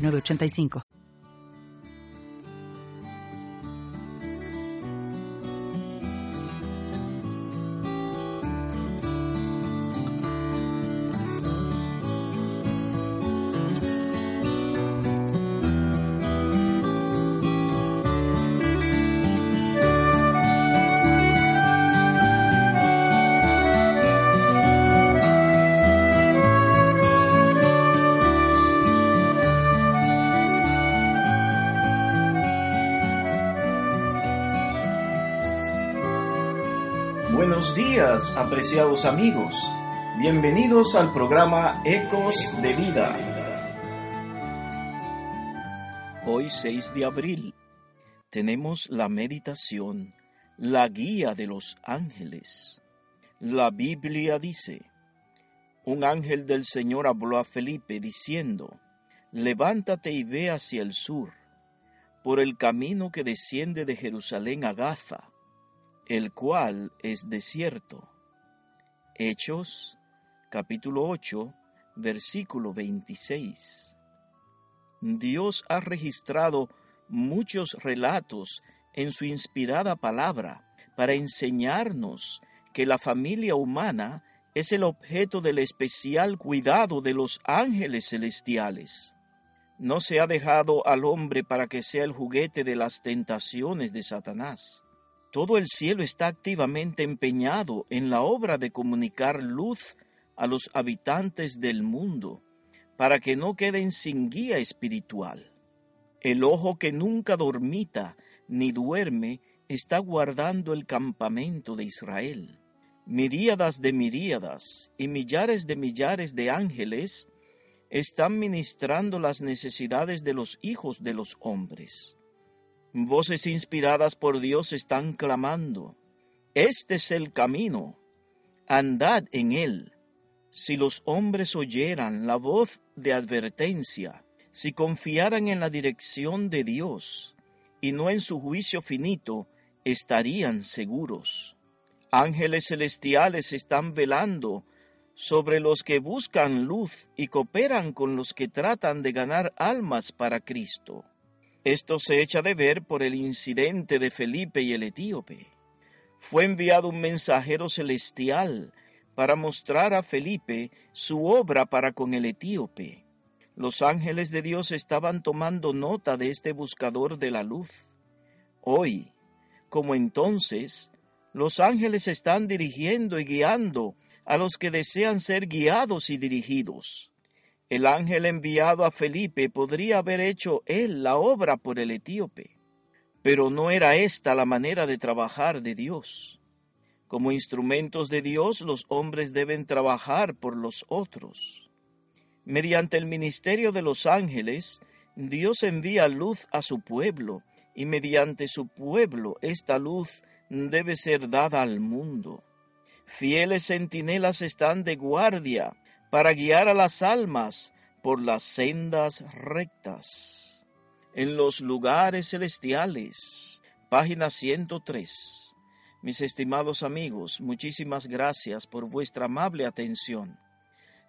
985. Buenos días, apreciados amigos. Bienvenidos al programa Ecos de Vida. Hoy 6 de abril tenemos la meditación, la guía de los ángeles. La Biblia dice, un ángel del Señor habló a Felipe diciendo, levántate y ve hacia el sur, por el camino que desciende de Jerusalén a Gaza el cual es desierto. Hechos capítulo 8 versículo 26. Dios ha registrado muchos relatos en su inspirada palabra para enseñarnos que la familia humana es el objeto del especial cuidado de los ángeles celestiales. No se ha dejado al hombre para que sea el juguete de las tentaciones de Satanás. Todo el cielo está activamente empeñado en la obra de comunicar luz a los habitantes del mundo, para que no queden sin guía espiritual. El ojo que nunca dormita ni duerme está guardando el campamento de Israel. Miríadas de miríadas y millares de millares de ángeles están ministrando las necesidades de los hijos de los hombres. Voces inspiradas por Dios están clamando, Este es el camino, andad en él. Si los hombres oyeran la voz de advertencia, si confiaran en la dirección de Dios y no en su juicio finito, estarían seguros. Ángeles celestiales están velando sobre los que buscan luz y cooperan con los que tratan de ganar almas para Cristo. Esto se echa de ver por el incidente de Felipe y el etíope. Fue enviado un mensajero celestial para mostrar a Felipe su obra para con el etíope. Los ángeles de Dios estaban tomando nota de este buscador de la luz. Hoy, como entonces, los ángeles están dirigiendo y guiando a los que desean ser guiados y dirigidos. El ángel enviado a Felipe podría haber hecho él la obra por el etíope, pero no era esta la manera de trabajar de Dios. Como instrumentos de Dios los hombres deben trabajar por los otros. Mediante el ministerio de los ángeles, Dios envía luz a su pueblo, y mediante su pueblo esta luz debe ser dada al mundo. Fieles centinelas están de guardia para guiar a las almas por las sendas rectas. En los lugares celestiales, página 103. Mis estimados amigos, muchísimas gracias por vuestra amable atención.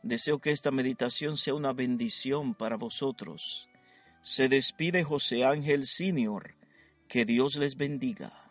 Deseo que esta meditación sea una bendición para vosotros. Se despide José Ángel Senior. Que Dios les bendiga.